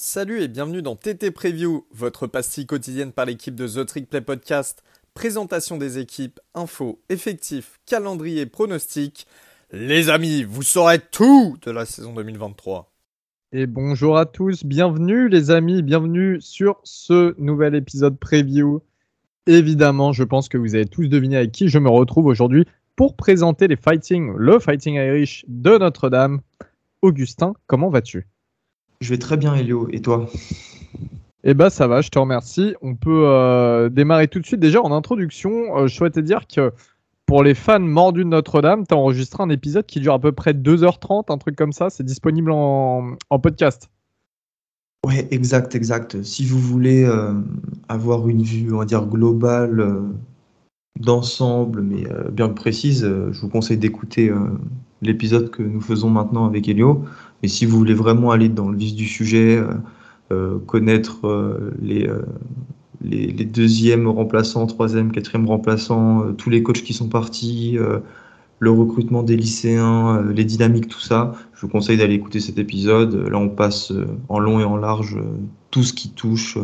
Salut et bienvenue dans TT Preview, votre pastille quotidienne par l'équipe de The Trick Play Podcast. Présentation des équipes, infos, effectifs, calendrier, pronostics. Les amis, vous saurez tout de la saison 2023. Et bonjour à tous, bienvenue les amis, bienvenue sur ce nouvel épisode preview. Évidemment, je pense que vous avez tous deviné avec qui je me retrouve aujourd'hui pour présenter les Fighting, le Fighting Irish de Notre-Dame. Augustin, comment vas-tu? Je vais très bien, Elio. Et toi? Eh ben, ça va, je te remercie. On peut euh, démarrer tout de suite. Déjà, en introduction, euh, je souhaitais dire que pour les fans mordus de Notre-Dame, tu as enregistré un épisode qui dure à peu près 2h30, un truc comme ça. C'est disponible en, podcast. Ouais, exact, exact. Si vous voulez euh, avoir une vue, on va dire, globale d'ensemble, mais bien précise, je vous conseille d'écouter l'épisode que nous faisons maintenant avec Elio. Mais si vous voulez vraiment aller dans le vif du sujet, euh, euh, connaître euh, les, les, les, deuxièmes remplaçants, troisième, quatrième remplaçants, tous les coachs qui sont partis, le recrutement des lycéens, les dynamiques, tout ça, je vous conseille d'aller écouter cet épisode. Là, on passe en long et en large tout ce qui touche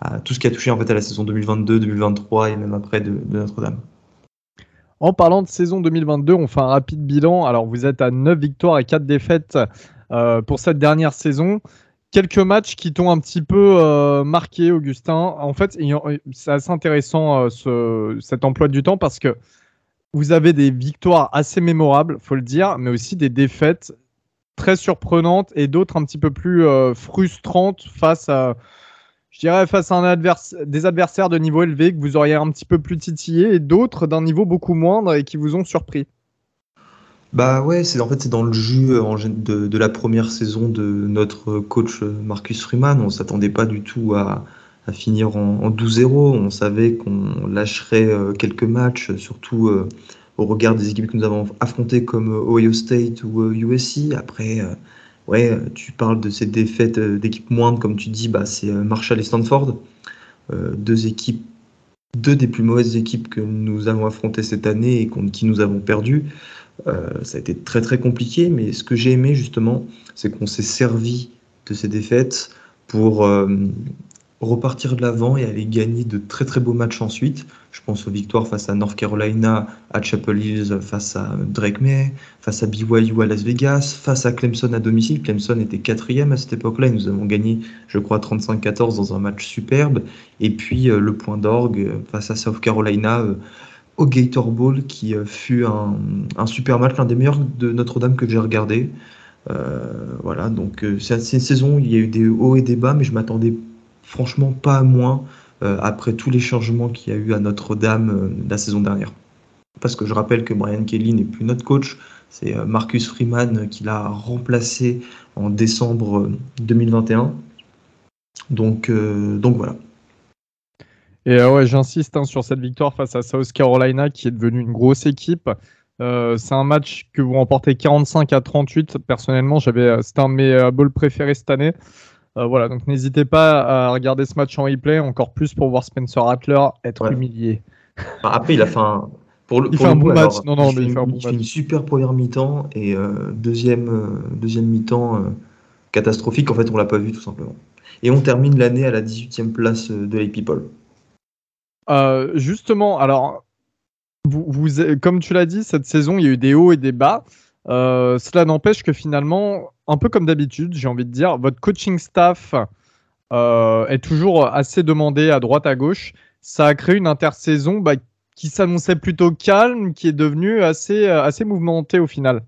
à tout ce qui a touché en fait à la saison 2022, 2023 et même après de Notre-Dame. En parlant de saison 2022, on fait un rapide bilan. Alors, vous êtes à 9 victoires et 4 défaites euh, pour cette dernière saison. Quelques matchs qui t'ont un petit peu euh, marqué, Augustin. En fait, c'est assez intéressant euh, ce, cet emploi du temps parce que vous avez des victoires assez mémorables, faut le dire, mais aussi des défaites très surprenantes et d'autres un petit peu plus frustrantes face à je dirais, face à des adversaires de niveau élevé que vous auriez un petit peu plus titillé et d'autres d'un niveau beaucoup moindre et qui vous ont surpris Bah ouais, c'est en fait c'est dans le jus euh, de, la première saison de notre coach euh, Marcus Freeman. On s'attendait pas du tout à, finir en, 12-0. On savait qu'on lâcherait euh, quelques matchs, surtout au regard des équipes que nous avons affrontées comme Ohio State ou USC. Après ouais, tu parles de ces défaites euh, d'équipes moindres, comme tu dis, bah, c'est euh, Marshall et Stanford, euh, deux équipes, deux des plus mauvaises équipes que nous avons affrontées cette année et contre qui nous avons perdu. ça a été très très compliqué, mais ce que j'ai aimé justement, c'est qu'on s'est servi de ces défaites pour repartir de l'avant et aller gagner de très très beaux matchs ensuite. Je pense aux victoires face à North Carolina, à Chapel Hills, face à Drake May, face à BYU à Las Vegas, face à Clemson à domicile. Clemson était quatrième à cette époque-là et nous avons gagné, je crois, 35-14 dans un match superbe. Et puis euh, le point d'orgue euh, face à South Carolina euh, au Gator Bowl qui fut un, super match, l'un des meilleurs de Notre-Dame que j'ai regardé. voilà, donc c'est une saison, il y a eu des hauts et des bas, mais je m'attendais franchement pas moins euh, après tous les changements qu'il y a eu à Notre-Dame euh, la saison dernière. Parce que je rappelle que Brian Kelly n'est plus notre coach, c'est euh, Marcus Freeman qui l'a remplacé en décembre 2021. Donc, donc voilà. Et ouais, j'insiste hein, sur cette victoire face à South Carolina qui est devenue une grosse équipe. c'est un match que vous remportez 45 à 38. Personnellement, j'avais, c'était un de mes balls préférés cette année. Euh, voilà, donc n'hésitez pas à regarder ce match en replay, encore plus pour voir Spencer Rattler être humilié. Après, il a fait un. Pour le, il fait un bon match. non, non, mais il fait un bon match. une super première mi-temps et euh, deuxième, euh, deuxième mi-temps catastrophique. En fait, on l'a pas vu tout simplement. Et on termine l'année à la 18e place de les People. justement, alors, vous, vous, comme tu l'as dit, cette saison, il y a eu des hauts et des bas. cela n'empêche que finalement, un peu comme d'habitude, j'ai envie de dire, votre coaching staff euh, est toujours assez demandé à droite à gauche. Ça a créé une intersaison bah, qui s'annonçait plutôt calme, qui est devenue assez, euh, assez mouvementée au final.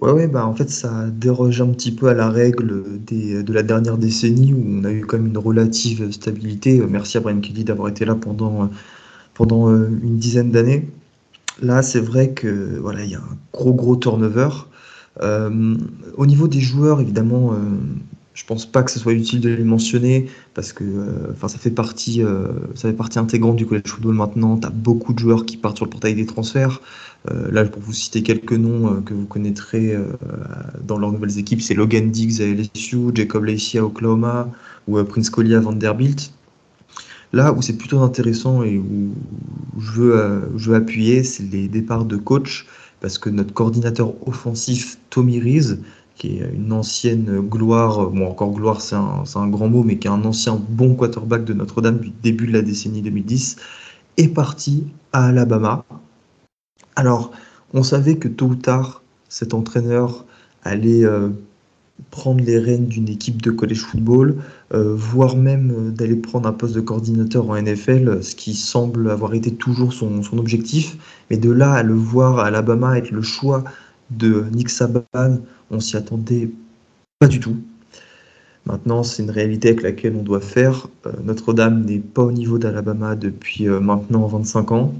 Ouais, ouais, bah en fait, ça déroge un petit peu à la règle des, de la dernière décennie où on a eu quand même une relative stabilité. Merci à Brian Kelly d'avoir été là pendant, pendant euh, une dizaine d'années. Là, c'est vrai que voilà, il y a un gros gros turnover. Euh, au niveau des joueurs, évidemment, euh, je pense pas que ce soit utile de les mentionner parce que euh, enfin ça fait partie ça fait partie intégrante du college football maintenant. Tu as beaucoup de joueurs qui partent sur le portail des transferts. là pour vous citer quelques noms que vous connaîtrez dans leurs nouvelles équipes, c'est Logan Diggs à LSU, Jacob Lacey à Oklahoma ou Prince Collier à Vanderbilt. Là où c'est plutôt intéressant et où je veux, je veux appuyer, c'est les départs de coach parce que notre coordinateur offensif, Tommy Rees, qui est une ancienne gloire, bon encore gloire c'est un, grand mot, mais qui est un ancien bon quarterback de Notre-Dame du début de la décennie 2010, est parti à Alabama. Alors, on savait que tôt ou tard, cet entraîneur allait euh, prendre les rênes d'une équipe de college football, euh, voire même euh, d'aller prendre un poste de coordinateur en NFL, ce qui semble avoir été toujours son, son objectif. Mais de là à le voir à Alabama être le choix de Nick Saban, on s'y attendait pas du tout. Maintenant, c'est une réalité avec laquelle on doit faire. Notre-Dame n'est pas au niveau d'Alabama depuis maintenant 25 ans.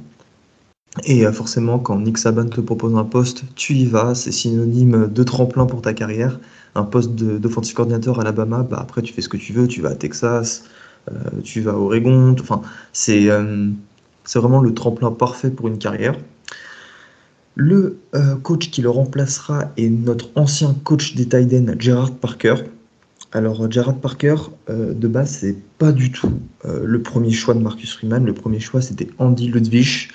Et forcément, quand Nick Saban te propose un poste, tu y vas. C'est synonyme de tremplin pour ta carrière. Un poste d'offensive coordinateur à Alabama, bah après tu fais ce que tu veux. Tu vas à Texas, euh, tu vas à Oregon. Enfin, c'est euh, c'est vraiment le tremplin parfait pour une carrière. Le euh, coach qui le remplacera est notre ancien coach des Titans, Gerard Parker. Alors, Gerard Parker, de base, c'est pas du tout le premier choix de Marcus Freeman. Le premier choix, c'était Andy Ludwig.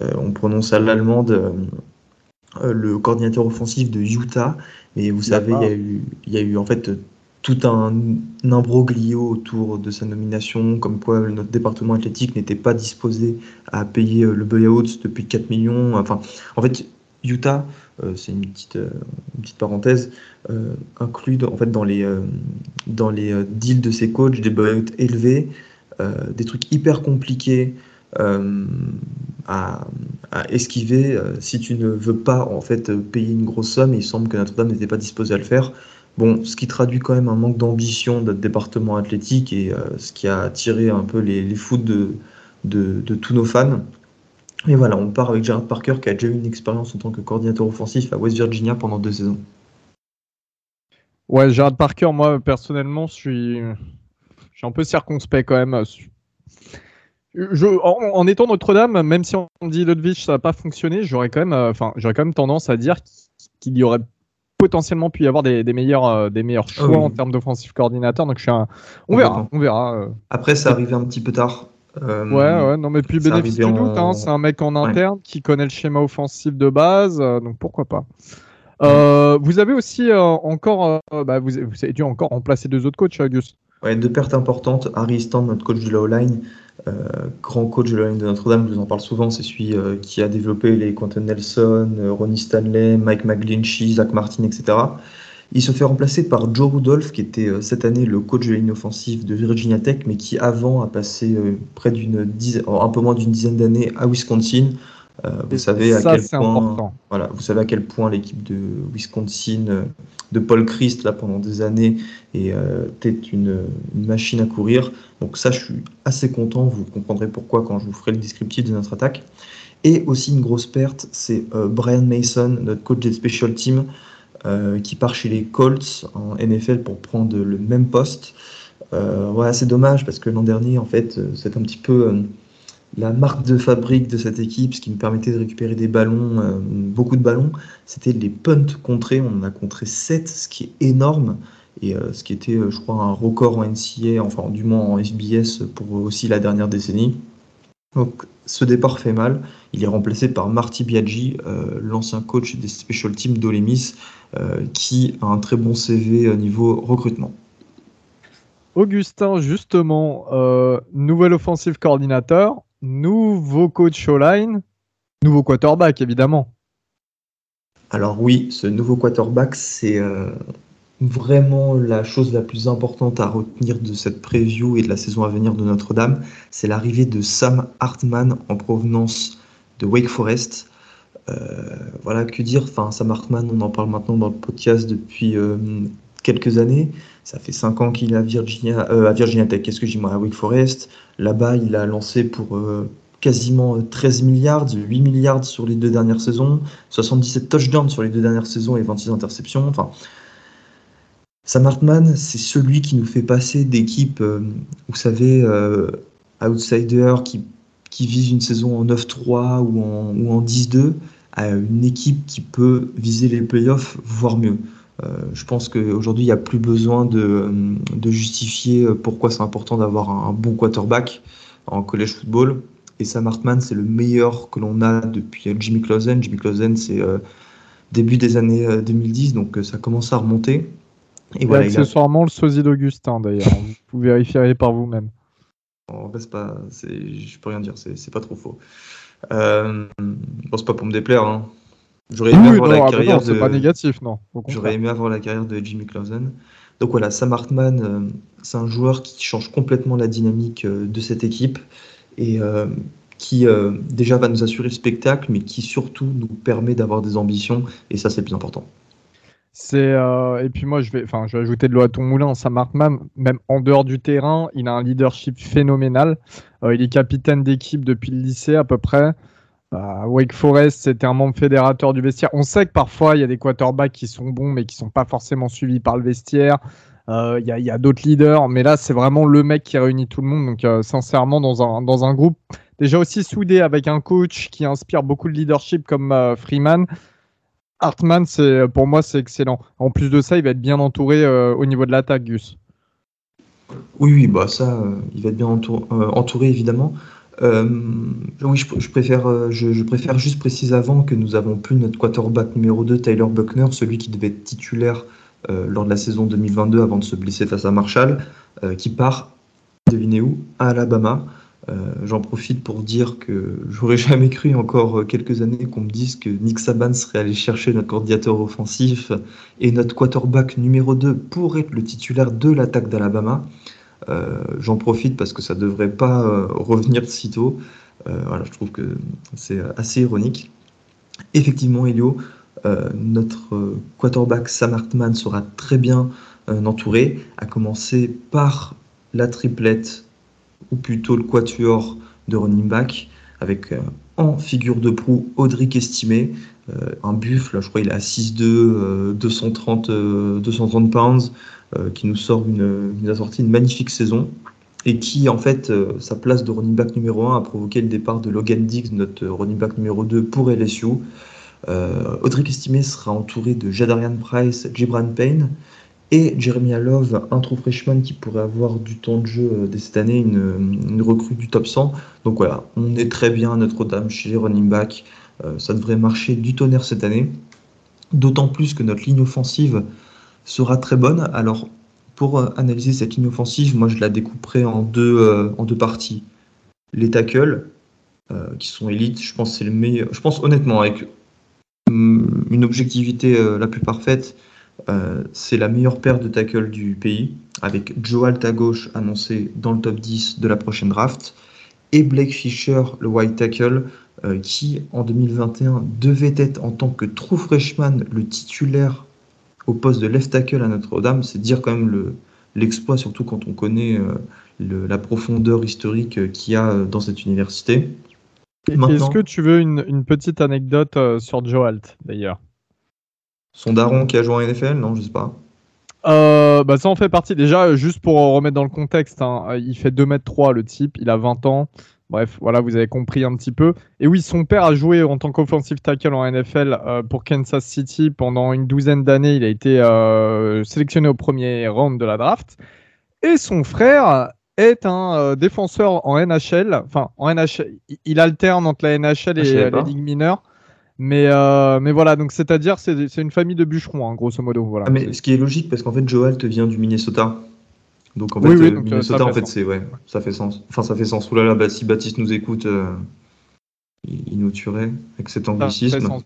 On prononce à l'allemande le coordinateur offensif de Utah. Mais vous savez, il y, a eu, il y a eu en fait tout un, imbroglio autour de sa nomination, comme quoi notre département athlétique n'était pas disposé à payer euh, le buyout depuis 4 millions. Enfin, en fait, Utah, c'est une petite, petite parenthèse, inclut en fait dans les, dans les deals de ses coachs des buyouts élevés, des trucs hyper compliqués. Euh, à, esquiver euh, si tu ne veux pas en fait payer une grosse somme. il semble que Notre-Dame n'était pas disposé à le faire. Bon, ce qui traduit quand même un manque d'ambition de notre département athlétique et euh, ce qui a attiré un peu les, les de, de, tous nos fans. Et voilà, on part avec Gerard Parker qui a déjà eu une expérience en tant que coordinateur offensif à West Virginia pendant deux saisons. Ouais, Gerard Parker, moi personnellement, suis, je suis un peu circonspect quand même en, étant Notre-Dame, même si on dit Ludwig ça n'a pas fonctionné, j'aurais quand même, euh, enfin, j'aurais quand même tendance à dire qu'il y aurait potentiellement pu y avoir des, meilleurs, euh, des meilleurs ah choix en termes d'offensive coordinateur. Donc je suis on verra, on verra. Euh. Après, ça arrivé un petit peu tard. ouais, ouais, non, mais puis bénéfice du doute, hein, c'est un mec en interne qui connaît le schéma offensif de base, donc pourquoi pas. vous avez aussi encore, bah, vous, vous, avez dû encore remplacer deux autres coachs, Auguste. Ouais, deux pertes importantes. Harry Stand, notre coach de la O-line, euh, grand coach de la ligne de Notre-Dame, je vous en parle souvent, c'est celui euh, qui a développé les Quentin Nelson, euh, Ronnie Stanley, Mike McGlinchey, Zach Martin, etc. Il se fait remplacer par Joe Rudolph, qui était cette année le coach de la ligne offensive de Virginia Tech, mais qui avant a passé près un peu moins d'une dizaine d'années à Wisconsin, vous savez à quel point, voilà, vous savez à quel point l'équipe de Wisconsin euh, de Paul Christ là pendant des années était euh, une, une, machine à courir. Donc ça, je suis assez content. Vous comprendrez pourquoi quand je vous ferai le descriptif de notre attaque. Et aussi une grosse perte, c'est Brian Mason, notre coach des special teams, qui part chez les Colts en NFL pour prendre le même poste. voilà, c'est dommage parce que l'an dernier, en fait, c'est un petit peu la marque de fabrique de cette équipe, ce qui me permettait de récupérer des ballons, euh, beaucoup de ballons, c'était les punts contrés. On en a contré 7, ce qui est énorme. Et euh, ce qui était, euh, je crois, un record en NCA, enfin du moins en SBS pour aussi la dernière décennie. Donc ce départ fait mal. Il est remplacé par Marty Biaggi, l'ancien coach des special teams d'Olemis, qui a un très bon CV au niveau recrutement. Augustin, justement, nouvel offensive coordinateur nouveau coach online, nouveau quarterback évidemment. Alors oui, ce nouveau quarterback, c'est euh, vraiment la chose la plus importante à retenir de cette preview et de la saison à venir de Notre-Dame. C'est l'arrivée de Sam Hartman en provenance de Wake Forest. Euh, voilà, que dire? Enfin, Sam Hartman, on en parle maintenant dans le podcast depuis euh, quelques années. Ça fait 5 ans qu'il est à Virginia, à Virginia Tech, qu'est-ce que dis moi, à Wake Forest. Là-bas, il a lancé pour euh, quasiment 13 milliards, 8 milliards sur les deux dernières saisons, 77 touchdowns sur les deux dernières saisons et 26 interceptions. Enfin, Sam Hartman, c'est celui qui nous fait passer d'équipes, euh, vous savez, euh, outsider qui, qui vise une saison en 9-3 ou en, ou en 10-2 à une équipe qui peut viser les playoffs, voire mieux. Euh, je pense qu'aujourd'hui, il n'y a plus besoin de, justifier pourquoi c'est important d'avoir un, bon quarterback en college football. Et Sam Hartman, c'est le meilleur que l'on a depuis Jimmy Clausen. Jimmy Clausen, c'est euh, début des années 2010, donc ça commence à remonter. Et, voilà, accessoirement le sosie d'Augustin d'ailleurs, vous vérifierez par vous-même. En fait, pas, je peux rien dire, c'est pas trop faux. Euh, bon, c'est pas pour me déplaire. Hein. J'aurais aimé avoir la carrière de. pas négatif, non. J'aurais aimé avoir la carrière de Jimmy Clausen. Donc voilà, Sam Hartman, euh, c'est un joueur qui change complètement la dynamique euh, de cette équipe et euh, qui déjà va nous assurer le spectacle, mais qui surtout nous permet d'avoir des ambitions et ça, c'est le plus important. C'est et puis moi je vais enfin je vais ajouter de l'eau à ton moulin. Sam Hartman, même en dehors du terrain, il a un leadership phénoménal. il est capitaine d'équipe depuis le lycée à peu près. Bah, Wake Forest, c'était un membre fédérateur du vestiaire. On sait que parfois, il y a des quarterbacks qui sont bons, mais qui sont pas forcément suivis par le vestiaire. Euh, il y a, d'autres leaders, mais là, c'est vraiment le mec qui réunit tout le monde. Donc, euh, sincèrement, dans un, dans un groupe déjà aussi soudé avec un coach qui inspire beaucoup de leadership comme euh, Freeman, Hartman, pour moi, c'est excellent. En plus de ça, il va être bien entouré au niveau de l'attaque, Gus. Oui, oui, bah ça, il va être bien entouré évidemment. Euh, oui, je, préfère, euh, je, préfère juste préciser avant que nous avons plus notre quarterback numéro 2, Tyler Buckner, celui qui devait être titulaire euh, lors de la saison 2022 avant de se blesser face à Marshall, qui part, devinez où, à Alabama. J'en profite pour dire que j'aurais jamais cru encore quelques années qu'on me dise que Nick Saban serait allé chercher notre coordinateur offensif et notre quarterback numéro 2 pour être le titulaire de l'attaque d'Alabama. Euh, j'en profite parce que ça devrait pas euh, revenir si tôt. Euh, voilà, je trouve que c'est assez ironique. Effectivement, Elio, notre quarterback Sam Hartman sera très bien entouré, à commencer par la triplette, ou plutôt le quatuor de running back, avec en figure de proue Audric Estimé, un buffle, je crois il est à 6'2, 230, 230 pounds, euh, qui nous a sorti une magnifique saison et qui, en fait, euh, sa place de running back numéro 1 a provoqué le départ de Logan Diggs, notre running back numéro 2 pour LSU. Euh, Audrey Estimé sera entouré de Jadarian Price, Gibran Payne et Jeremy Love, un trou freshman qui pourrait avoir du temps de jeu dès cette année, une, recrue du top 100. Donc voilà, on est très bien à Notre-Dame chez les running backs. ça devrait marcher du tonnerre cette année. D'autant plus que notre ligne offensive sera très bonne. Alors, pour euh, analyser cette ligne offensive, moi je la découperai en deux, euh, en deux parties. Les tackles, euh, qui sont élites, je pense c'est le meilleur. Je pense honnêtement, avec mm, une objectivité la plus parfaite, c'est la meilleure paire de tackles du pays, avec Joe Alt à gauche annoncé dans le top 10 de la prochaine draft, et Blake Fisher, le white tackle, qui en 2021 devait être en tant que true freshman le titulaire au poste de left tackle à Notre-Dame, c'est dire quand même l'exploit, surtout quand on connaît euh, la profondeur historique euh, qu'il y a euh, dans cette université. Est-ce que tu veux une, petite anecdote sur Joe Alt, d'ailleurs? Son daron qui a joué en NFL Non, je sais pas. bah ça en fait partie. Déjà, juste pour remettre dans le contexte, hein, il fait 2m3 le type, il a 20 ans. Bref, voilà, vous avez compris un petit peu. Et oui, son père a joué en tant qu'offensive tackle en NFL euh, pour Kansas City pendant une douzaine d'années. Il a été euh, sélectionné au premier round de la draft. Et son frère est un euh, défenseur en NHL. Enfin, en NHL, il alterne entre la NHL et ah, les ligues mineures. Mais, mais voilà, donc c'est-à-dire, c'est une famille de bûcherons, hein, grosso modo. Voilà. Ah, mais ce qui est logique, parce qu'en fait, Joel te vient du Minnesota. Donc en fait, oui, euh, Minnesota, en fait, c'est ouais, ça fait sens. Enfin, ça fait sens. Oulala, bah, si Baptiste nous écoute, euh, il, nous tuerait avec cet anglicisme. Ça fait sens,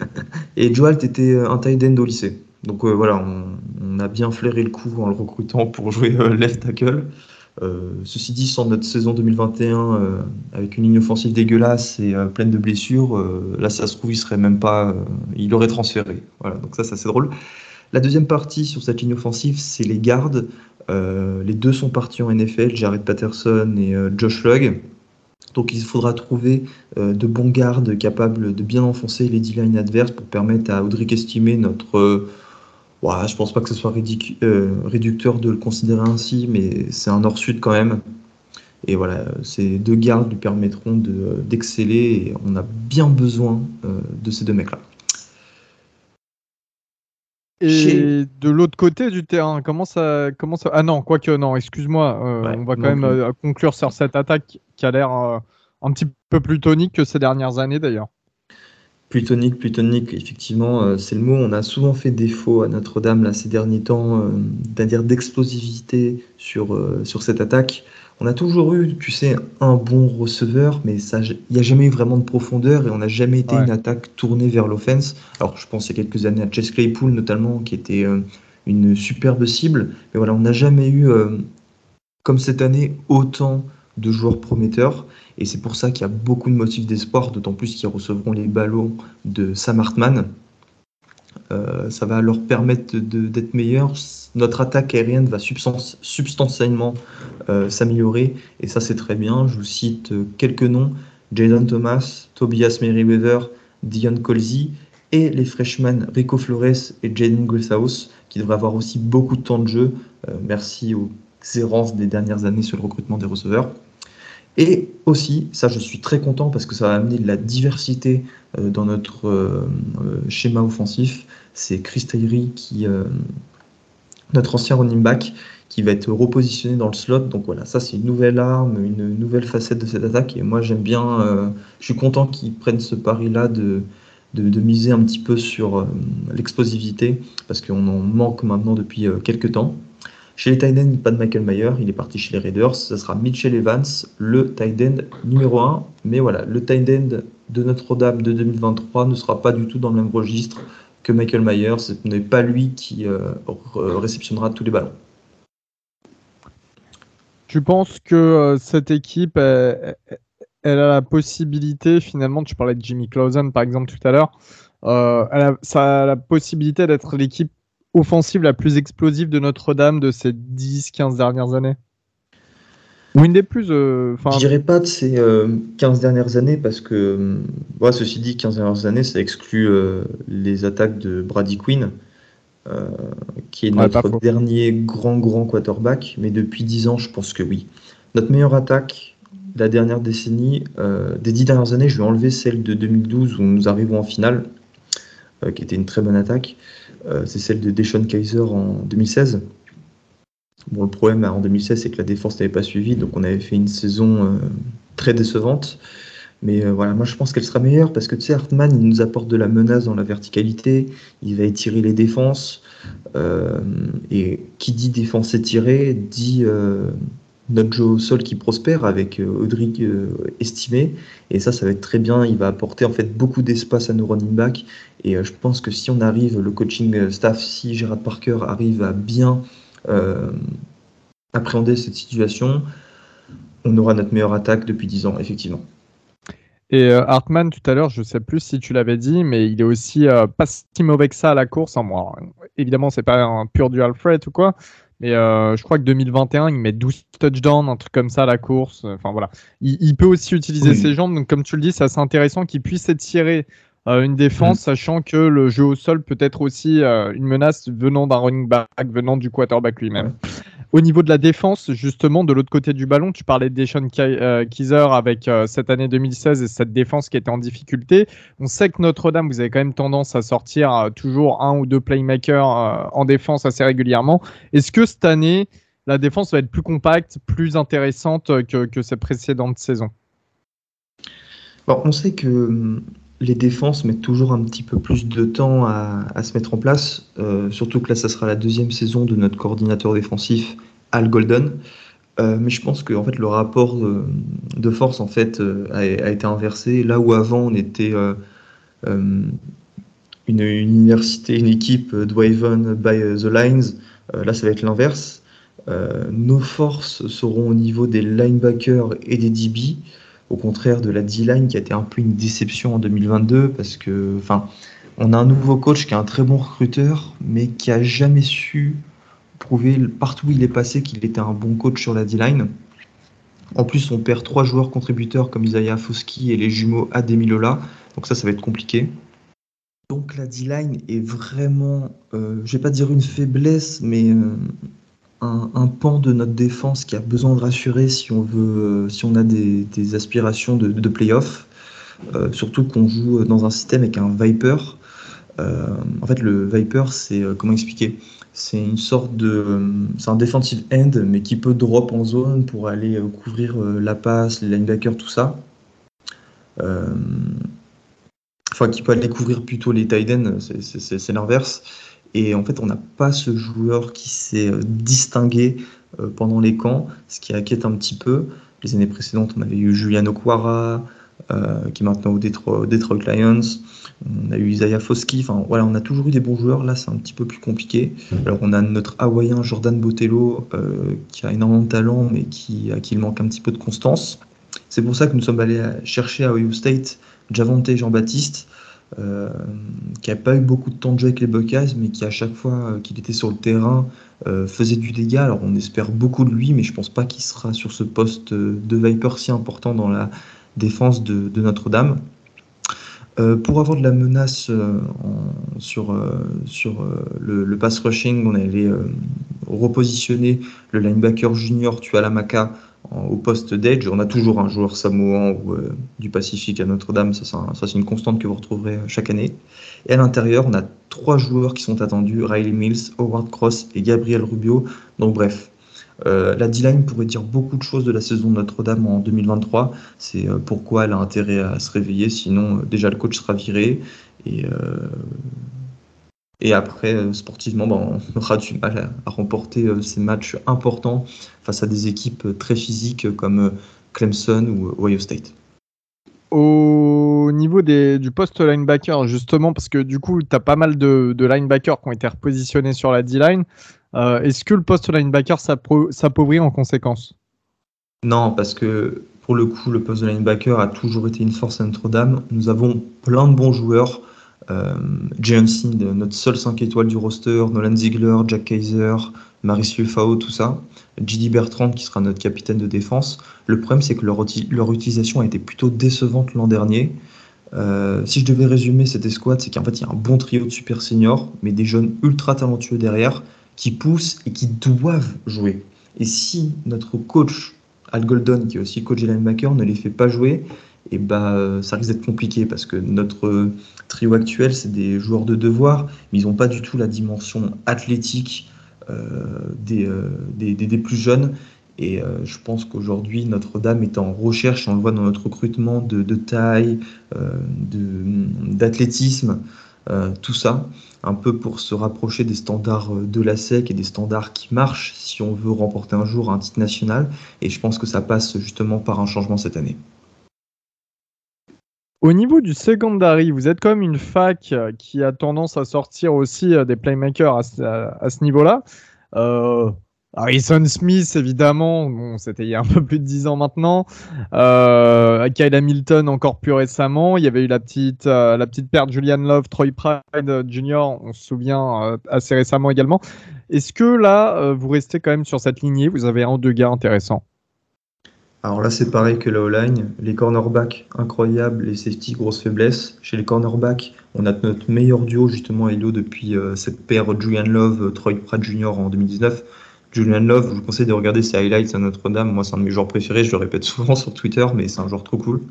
Et Joalt était euh, un tight end au lycée. Donc voilà, on, a bien flairé le coup en le recrutant pour jouer left tackle. ceci dit, sans notre saison 2021 avec une ligne offensive dégueulasse et pleine de blessures, là ça se trouve il serait même pas, il aurait transféré. Voilà, donc ça, ça c'est drôle. La deuxième partie sur cette ligne offensive, c'est les gardes. Euh, les deux sont partis en NFL, Jared Patterson et euh, Josh Lugg. Donc il faudra trouver euh, de bons gardes capables de bien enfoncer les D-line adverses pour permettre à Audric Estimé, notre... Ouais, je pense pas que ce soit réducteur de le considérer ainsi, mais c'est un hors-sud quand même. Et voilà, ces deux gardes lui permettront d'exceller et on a bien besoin de ces deux mecs-là. Et de l'autre côté du terrain, comment ça, comment ça Ah non, quoique non, excuse-moi, euh, on va quand même euh, conclure sur cette attaque qui a l'air euh, un petit peu plus tonique que ces dernières années d'ailleurs. Plutonique, plutonique, effectivement, c'est le mot. On a souvent fait défaut à Notre-Dame là, ces derniers temps, c'est-à-dire d'explosivité sur, sur cette attaque. On a toujours eu, tu sais, un bon receveur, mais il n'y a jamais eu vraiment de profondeur et on n'a jamais été une attaque tournée vers l'offense. Alors, je pense il y a quelques années à Chase Claypool notamment, qui était une superbe cible. Mais voilà, on n'a jamais eu, comme cette année, autant de joueurs prometteurs. Et c'est pour ça qu'il y a beaucoup de motifs d'espoir, d'autant plus qu'ils recevront les ballons de Sam Hartman. Euh, ça va leur permettre d'être meilleurs. Notre attaque aérienne va substantiellement euh, s'améliorer et ça c'est très bien. Je vous cite euh, quelques noms Jaden Thomas, Tobias Merriweather, Dion Colsey et les freshmen Rico Flores et Jaden Grishaus qui devraient avoir aussi beaucoup de temps de jeu. merci aux errances des dernières années sur le recrutement des receveurs. Et aussi, ça je suis très content parce que ça va amener de la diversité dans notre schéma offensif. C'est Chris Tyree qui, notre ancien running back, qui va être repositionné dans le slot. Donc voilà, ça c'est une nouvelle arme, une nouvelle facette de cette attaque. Et moi j'aime bien, je suis content qu'ils prennent ce pari-là de, miser un petit peu sur l'explosivité parce qu'on en manque maintenant depuis quelques temps. Chez les tight ends, pas de Michael Mayer, il est parti chez les Raiders. Ce sera Mitchell Evans, le tight end numéro 1. Mais voilà, le tight end de Notre-Dame de 2023 ne sera pas du tout dans le même registre que Michael Mayer. Ce n'est pas lui qui euh, réceptionnera tous les ballons. Tu penses que euh, cette équipe, elle, a la possibilité, finalement, tu parlais de Jimmy Clausen par exemple tout à l'heure, euh, elle ça a la possibilité d'être l'équipe offensive la plus explosive de Notre-Dame de ces 10-15 dernières années? Ou une des plus. Euh, je dirais pas de ces 15 euh, dernières années parce que, euh, ceci dit, 15 dernières années, ça exclut les attaques de Brady Quinn, qui est notre dernier grand, grand quarterback. Mais depuis 10 ans, je pense que oui. Notre meilleure attaque de la dernière décennie, des 10 dernières années, je vais enlever celle de 2012 où nous arrivons en finale, qui était une très bonne attaque. Euh, c'est celle de Deshaun Kaiser en 2016. Bon, le problème en 2016, c'est que la défense n'avait pas suivi, donc on avait fait une saison euh, très décevante. Mais euh, voilà, moi je pense qu'elle sera meilleure parce que tu sais, Hartman, il nous apporte de la menace dans la verticalité, il va étirer les défenses. et qui dit défense étirée dit notre jeu au sol qui prospère avec Audrey estimé. Et ça, ça va être très bien. Il va apporter en fait beaucoup d'espace à nos running backs. Et euh, je pense que si on arrive, le coaching staff, si Gérard Parker arrive à bien euh, appréhender cette situation, on aura notre meilleure attaque depuis 10 ans, effectivement. Et euh, Hartman, tout à l'heure, je ne sais plus si tu l'avais dit, mais il est aussi pas si mauvais que ça à la course. Hein, moi, évidemment, c'est pas un pur dual threat ou quoi, mais je crois que 2021, il met 12 touchdowns, un truc comme ça à la course. Enfin voilà, il, peut aussi utiliser ses jambes. Donc comme tu le dis, c'est assez intéressant qu'il puisse étirer euh, une défense, mm. sachant que le jeu au sol peut être aussi euh, une menace venant d'un running back, venant du quarterback lui-même. Au niveau de la défense, justement, de l'autre côté du ballon, tu parlais de Deshaun euh, Kaiser avec cette année 2016 et cette défense qui était en difficulté. On sait que Notre-Dame, vous avez quand même tendance à sortir toujours un ou deux playmakers en défense assez régulièrement. Est-ce que cette année, la défense va être plus compacte, plus intéressante que, que ces précédentes saisons on sait que hum, les défenses mettent toujours un petit peu plus de temps à, se mettre en place, euh, surtout que là, ça sera la deuxième saison de notre coordinateur défensif, Al Golden. Euh, mais je pense que en fait, le rapport de, force en fait, euh, a, été inversé. Là où avant, on était une, université, une équipe driven by the lines, là, ça va être l'inverse. nos forces seront au niveau des linebackers et des DB au contraire de la D-line qui a été un peu une déception en 2022 parce que, enfin, on a un nouveau coach qui est un très bon recruteur, mais qui a jamais su prouver partout où il est passé qu'il était un bon coach sur la D-line. En plus, on perd trois joueurs contributeurs comme Isaiah Foski et les jumeaux Ademilola, donc ça, ça va être compliqué. Donc la D-line est vraiment, euh, je vais pas dire une faiblesse, mais euh, un, pan de notre défense qui a besoin de rassurer si on veut, si on a des, aspirations de, de playoff. Euh, surtout qu'on joue dans un système avec un Viper. Euh, en fait, le Viper, c'est euh, comment expliquer? C'est une sorte de, c'est un defensive end, mais qui peut drop en zone pour aller couvrir la passe, les linebackers, tout ça. Enfin qui peut aller couvrir plutôt les tight c'est l'inverse. Et en fait, on n'a pas ce joueur qui s'est distingué pendant les camps, ce qui inquiète un petit peu. Les années précédentes, on avait eu Julian Okwara, qui est maintenant au Detroit, Detroit Lions. On a eu Isaiah Foskey, enfin voilà, on a toujours eu des bons joueurs. Là, c'est un petit peu plus compliqué. Alors, on a notre Hawaïen Jordan Botello euh, qui a énormément de talent, mais qui, à qui il manque un petit peu de constance. C'est pour ça que nous sommes allés chercher à Ohio State Javante Jean-Baptiste, euh, qui n'a pas eu beaucoup de temps de jeu avec les Buckeyes, mais qui à chaque fois euh, qu'il était sur le terrain faisait du dégât. Alors, on espère beaucoup de lui, mais je pense pas qu'il sera sur ce poste de Viper si important dans la défense de Notre-Dame. Euh, pour avoir de la menace euh, sur, euh, sur le, pass rushing, on allait repositionner le linebacker junior Tualamaka au poste d'edge. On a toujours un joueur samoan ou du Pacifique à Notre-Dame, ça, c'est une constante que vous retrouverez chaque année. Et à l'intérieur, on a trois joueurs qui sont attendus, Riley Mills, Howard Cross et Gabriel Rubio. Donc bref, euh, la D-line pourrait dire beaucoup de choses de la saison de Notre-Dame en 2023. C'est euh, pourquoi elle a intérêt à se réveiller, sinon euh, déjà le coach sera viré. Et après, sportivement, ben, on aura du mal à, remporter ces matchs importants face à des équipes très physiques comme Clemson ou Ohio State. Au niveau du poste linebacker, justement, parce que du coup, tu as pas mal de, de linebackers qui ont été repositionnés sur la D-line. Euh, est-ce que le poste linebacker s'appauvrit en conséquence? Non, parce que pour le coup, le poste de linebacker a toujours été une force à Notre-Dame. Nous avons plein de bons joueurs. Euh, notre seul 5 étoiles du roster, Nolan Ziegler, Jack Kaiser, Mauricio Fao, tout ça. JD Bertrand qui sera notre capitaine de défense. Le problème, c'est que leur, utilisation a été plutôt décevante l'an dernier. Euh, si je devais résumer cette escouade, c'est qu'en fait, il y a un bon trio de super seniors, mais des jeunes ultra talentueux derrière qui poussent et qui doivent jouer. Et si notre coach, Al Golden, qui est aussi coach de linebacker, ne les fait pas jouer, et bah, ça risque d'être compliqué parce que notre trio actuel, c'est des joueurs de devoir, mais ils n'ont pas du tout la dimension athlétique euh, des, euh, des, des, plus jeunes. Et euh, je pense qu'aujourd'hui, Notre-Dame est en recherche, on le voit dans notre recrutement, de, de taille, d'athlétisme. Tout ça, un peu pour se rapprocher des standards de la SEC et des standards qui marchent si on veut remporter un jour un titre national. Et je pense que ça passe justement par un changement cette année. Au niveau du secondary, vous êtes comme une fac euh, qui a tendance à sortir aussi des playmakers à ce, niveau-là. Harrison Smith, évidemment, bon, c'était il y a un peu plus de 10 ans maintenant. Euh, Kyle Hamilton, encore plus récemment. Il y avait eu la petite, euh, la petite perte Julian Love, Troy Pride euh, Jr., on se souvient euh, assez récemment également. Est-ce que là, vous restez quand même sur cette lignée? Vous avez un ou deux gars intéressants alors là, c'est pareil que la O-line. Les cornerbacks, incroyables. Les safety, grosse faiblesse. Chez les cornerbacks, on a notre meilleur duo, justement, Elio, depuis cette paire Julian Love, Troy Pratt Jr. en 2019. Julian Love, je vous conseille de regarder ses highlights à Notre-Dame. Moi, c'est un de mes joueurs préférés. Je le répète souvent sur Twitter, mais c'est un joueur trop cool.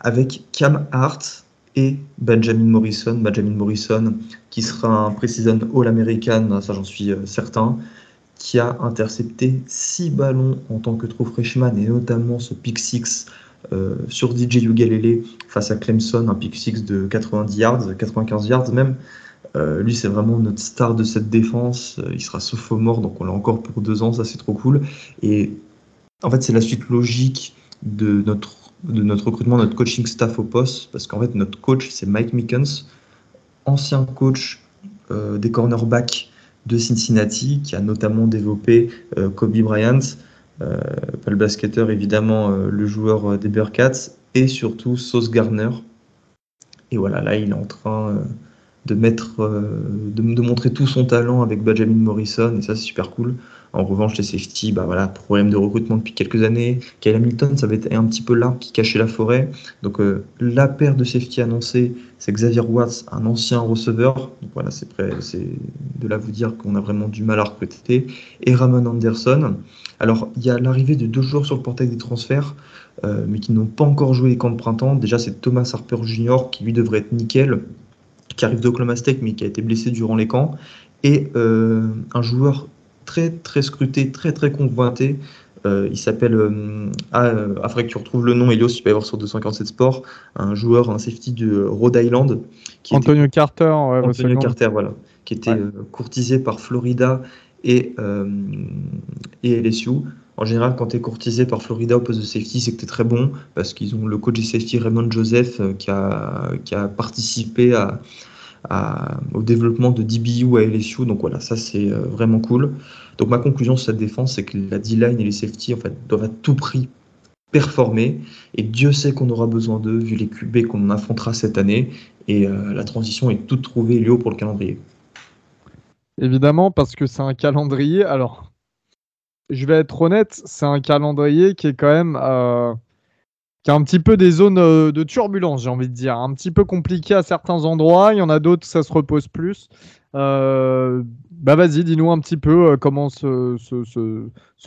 Avec Cam Hart et Benjamin Morrison. Benjamin Morrison, qui sera un Precision All-American, ça j'en suis euh, certain, qui a intercepté 6 ballons en tant que true freshman, et notamment ce pick 6 euh, sur DJ Ugalele face à Clemson, un pick 6 de 90 yards, 95 yards même. Euh, lui, c'est vraiment notre star de cette défense. Euh, il sera sophomore, donc on l'a encore pour deux ans. Ça, c'est trop cool. Et en fait, c'est la suite logique de notre, de notre recrutement, notre coaching staff au poste. Parce qu'en fait, notre coach, c'est Mike Mickens, ancien coach des cornerbacks de Cincinnati, qui a notamment développé Kobe Bryant, pas le basketteur, évidemment, le joueur des Bearcats, et surtout Sauce Garner. Et voilà, là, il est en train de mettre, euh, de, montrer tout son talent avec Benjamin Morrison, et ça c'est super cool. En revanche, les safety, bah voilà, problème de recrutement depuis quelques années. Kyle Hamilton, ça va être un petit peu l'arbre qui cachait la forêt. Donc euh, la paire de safety annoncée, c'est Xavier Watts, un ancien receveur. Donc voilà, c'est c'est de là vous dire qu'on a vraiment du mal à recruter. Et Ramon Anderson. Alors il y a l'arrivée de deux joueurs sur le portail des transferts, euh, mais qui n'ont pas encore joué les camps de printemps. Déjà, c'est Thomas Harper Jr. qui lui devrait être nickel qui arrive d'Oklahoma State mais qui a été blessé durant les camps, et euh, un joueur très très scruté, très très convoité, il s'appelle, ah, après que tu retrouves le nom, Elios, tu peux y voir sur 247 Sports, un joueur, un safety de Rhode Island. Qui Antonio Carter, Antonio Carter, voilà, qui était courtisé par Florida et, et LSU. En général, quand tu es courtisé par Florida au poste de safety, c'est que tu es très bon parce qu'ils ont le coach de safety Raymond Joseph euh, qui, a, qui a participé à, au développement de DBU à LSU. Donc voilà, ça c'est euh, vraiment cool. Donc ma conclusion sur cette défense, c'est que la D-line et les safety en fait, doivent à tout prix performer. Et Dieu sait qu'on aura besoin d'eux vu les QB qu'on affrontera cette année. Et euh, la transition est toute trouvée, Léo, pour le calendrier. Évidemment, parce que c'est un calendrier. Alors, je vais être honnête, c'est un calendrier qui est quand même euh, qui a un petit peu des zones euh, de turbulence, j'ai envie de dire, un petit peu compliqué à certains endroits. Il y en a d'autres, ça se repose plus. Euh, bah vas-y, dis-nous un petit peu comment se,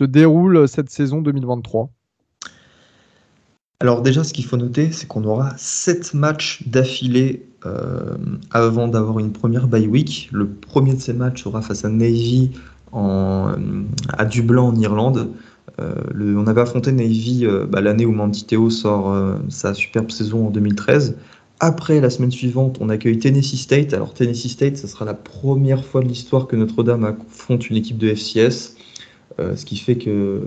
déroule cette saison 2023. Alors déjà, ce qu'il faut noter, c'est qu'on aura 7 matchs d'affilée avant d'avoir une première bye week. Le premier de ces matchs sera face à Navy à Dublin en Irlande. Euh, le, on avait affronté Navy euh, bah, l'année où Mantiteo sort euh, sa superbe saison en 2013. Après, la semaine suivante, on accueille Tennessee State. Alors, Tennessee State, ce sera la première fois de l'histoire que Notre-Dame affronte une équipe de FCS, ce qui fait que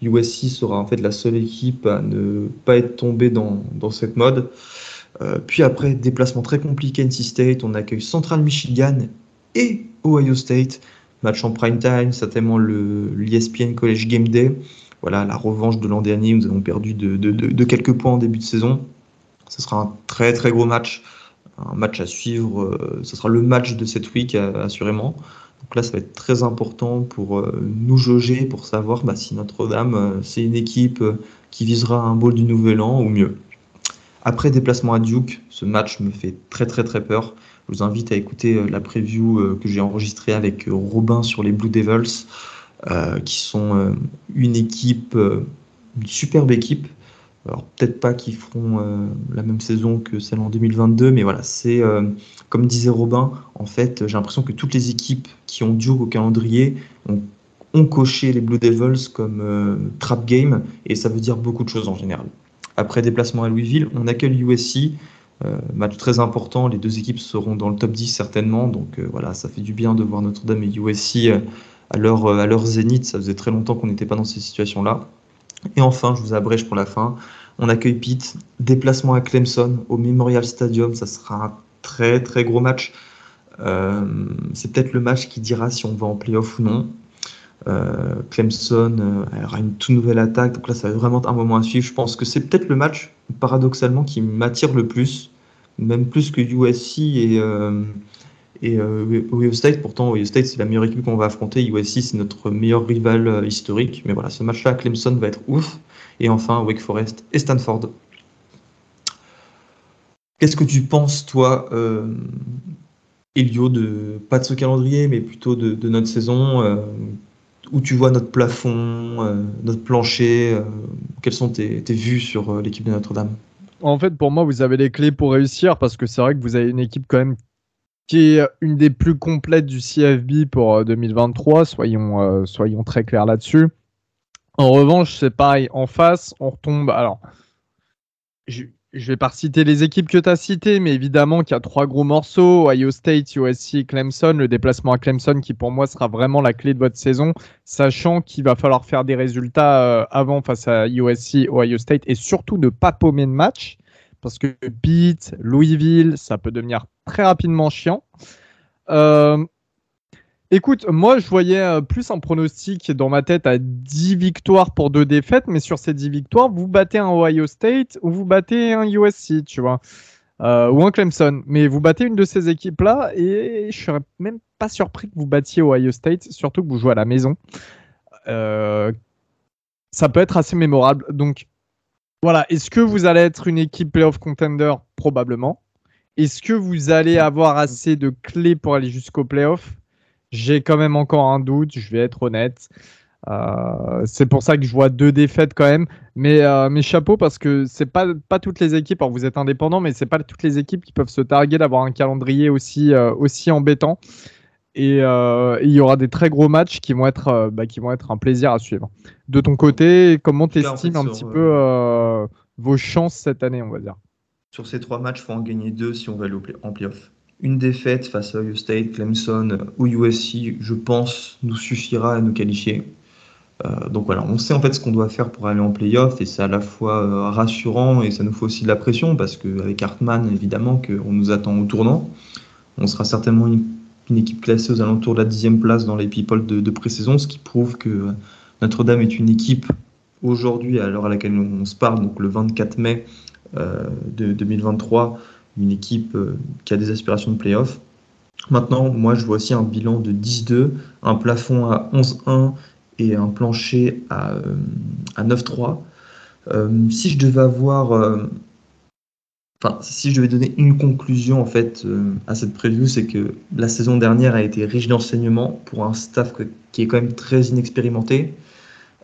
USC sera en fait la seule équipe à ne pas être tombée dans, dans cette mode. puis après, déplacement très compliqué NC State, on accueille Central Michigan et Ohio State match en prime time, certainement l'ESPN College Game Day. Voilà, la revanche de l'an dernier, nous avons perdu de, quelques points en début de saison. Ce sera un très très gros match, un match à suivre. Euh, ce sera le match de cette week euh, assurément. Donc là, ça va être très important pour euh, nous jauger, pour savoir bah, si Notre-Dame, c'est une équipe qui visera un bowl du Nouvel An ou mieux. Après déplacement à Duke, ce match me fait très très très peur. Je vous invite à écouter euh, la preview euh, que j'ai enregistrée avec euh, Robin sur les Blue Devils, qui sont une équipe, une superbe équipe. Alors peut-être pas qu'ils feront la même saison que celle en 2022, mais voilà, c'est comme disait Robin, en fait, j'ai l'impression que toutes les équipes qui ont Duke au calendrier ont, ont coché les Blue Devils comme trap game, et ça veut dire beaucoup de choses en général. Après déplacement à Louisville, on accueille USC, euh, match très important, les deux équipes seront dans le top 10 certainement, donc euh, voilà, ça fait du bien de voir Notre-Dame et USC euh, à leur, à zénith, ça faisait très longtemps qu'on n'était pas dans ces situations-là. Et enfin, je vous abrège pour la fin, on accueille Pitt, déplacement à Clemson au Memorial Stadium, ça sera un très très gros match. c'est peut-être le match qui dira si on va en playoff ou non. Clemson aura une toute nouvelle attaque, donc là ça va vraiment un moment à suivre. Je pense que c'est peut-être le match paradoxalement qui m'attire le plus, même plus que USC et, euh, et euh, Ohio State. Pourtant, Ohio State, c'est la meilleure équipe qu'on va affronter. USC, c'est notre meilleur rival euh, historique. Mais voilà, ce match-là, Clemson va être ouf. Et enfin, Wake Forest et Stanford. Qu'est-ce que tu penses, toi, euh, Elio, de pas de ce calendrier, mais plutôt de notre saison où tu vois notre plafond, euh, notre plancher euh, Quelles sont tes, vues sur euh, l'équipe de Notre-Dame? En fait, pour moi, vous avez les clés pour réussir parce que c'est vrai que vous avez une équipe quand même qui est une des plus complètes du CFB pour 2023, soyons, soyons très clairs là-dessus. En revanche, c'est pareil, en face, on retombe. Alors, je, je vais pas citer les équipes que tu as citées, mais évidemment qu'il y a trois gros morceaux Ohio State, USC, Clemson. Le déplacement à Clemson qui, pour moi, sera vraiment la clé de votre saison, sachant qu'il va falloir faire des résultats euh, avant face à USC, Ohio State et surtout ne pas paumer de match parce que Pitt, Louisville, ça peut devenir très rapidement chiant. Euh, Écoute, moi je voyais euh, plus un pronostic dans ma tête à 10 victoires pour deux défaites, mais sur ces 10 victoires, vous battez un Ohio State ou vous battez un USC, tu vois, euh, ou un Clemson. Mais vous battez une de ces équipes-là et je serais même pas surpris que vous battiez Ohio State, surtout que vous jouez à la maison. Euh, ça peut être assez mémorable. Donc voilà, est-ce que vous allez être une équipe playoff contender? Probablement. Est-ce que vous allez avoir assez de clés pour aller jusqu'au playoff? J'ai quand même encore un doute, je vais être honnête. Euh, c'est pour ça que je vois deux défaites quand même. Mais euh, mes chapeaux parce que c'est pas pas toutes les équipes. Alors vous êtes indépendant, mais c'est pas toutes les équipes qui peuvent se targuer d'avoir un calendrier aussi euh, aussi embêtant. Et il y aura des très gros matchs qui vont être, bah, qui vont être un plaisir à suivre. De ton côté, comment tu estimes un petit peu vos chances cette année, on va dire? Sur ces trois matchs, il faut en gagner deux si on veut aller en playoff. Une défaite face à Ohio State, Clemson ou USC, je pense, nous suffira à nous qualifier. Euh, donc voilà, on sait en fait ce qu'on doit faire pour aller en playoff et c'est à la fois euh, rassurant et ça nous fait aussi de la pression parce qu'avec Hartmann, évidemment, qu'on nous attend au tournant. On sera certainement une, équipe classée aux alentours de la dixième place dans les people de, de pré-saison, ce qui prouve que Notre-Dame est une équipe aujourd'hui, à l'heure à laquelle on se parle, donc le 24 mai euh, de 2023, une équipe euh, qui a des aspirations de playoff. Maintenant, moi, je vois aussi un bilan de 10-2, un plafond à 11-1 et un plancher à, euh, à 9-3. Euh, si je devais avoir, si je devais donner une conclusion en fait à cette preview, c'est que la saison dernière a été riche d'enseignements pour un staff qui est quand même très inexpérimenté.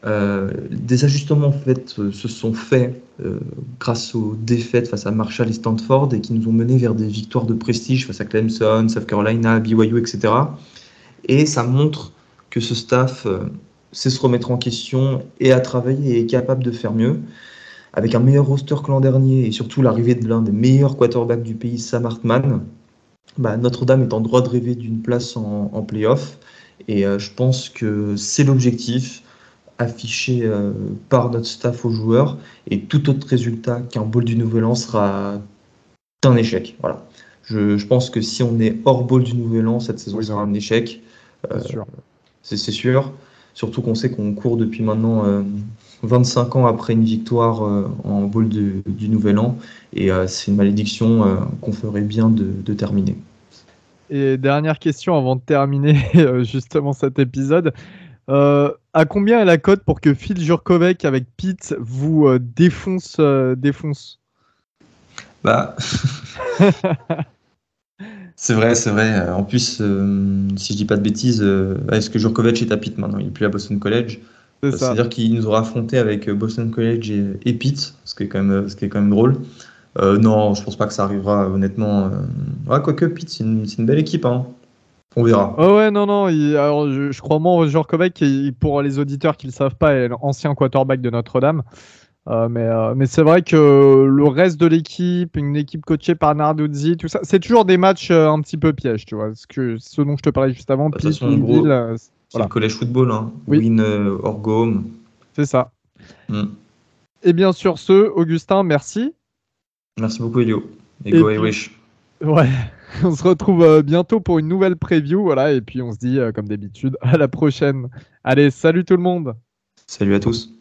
Euh, des ajustements euh, se sont faits euh, grâce aux défaites face à Marshall et Stanford et qui nous ont mené vers des victoires de prestige face à Clemson, South Carolina, BYU, etc. Et ça montre que ce staff sait se remettre en question et à travailler et est capable de faire mieux. Avec un meilleur roster que l'an dernier et surtout l'arrivée de l'un des meilleurs quarterbacks du pays, Sam Hartman, bah, Notre-Dame est en droit de rêver d'une place en, en playoff. Et je pense que c'est l'objectif affiché euh, par notre staff aux joueurs et tout autre résultat qu'un bol du Nouvel An sera un échec. Voilà. Je, pense que si on est hors bol du Nouvel An, cette saison sera un échec. Euh, c'est sûr. Surtout qu'on sait qu'on court depuis maintenant 25 euh, ans après une victoire en bol du Nouvel An et c'est une malédiction qu'on ferait bien de terminer. Et dernière question avant de terminer justement cet épisode. Euh, à combien est la cote pour que Phil Jurkovec avec Pete vous euh, défonce, euh, défonce? Bah. c'est vrai, c'est vrai. En plus, si je dis pas de bêtises, est-ce que Jurkovec est à Pitt maintenant? Il est plus à Boston College. C'est-à-dire qu'il nous aura affronté avec Boston College et, et Pitt, ce qui est quand même, ce qui est quand même drôle. non, je pense pas que ça arrivera, honnêtement. Ouais, quoique Pitt, c'est une, une, belle équipe. Hein. On verra. Oh ouais, non, non. alors, je, crois moi, Georges Kovac, pour les auditeurs qui ne le savent pas, est l'ancien quarterback de Notre-Dame. Euh, mais, euh, mais c'est vrai que le reste de l'équipe, une équipe coachée par Narduzzi, tout ça, c'est toujours des matchs euh, un petit peu pièges, tu vois. Ce, que, ce dont je te parlais juste avant, bah, c'est le collège football, hein. Win or go home. C'est ça. Mm. Et bien sur ce, Augustin, merci. Merci beaucoup, Elio. Et, go wish. Ouais. on se retrouve euh, bientôt pour une nouvelle preview. Voilà, et puis on se dit, euh, comme d'habitude, à la prochaine. Allez, salut tout le monde. Salut à tous.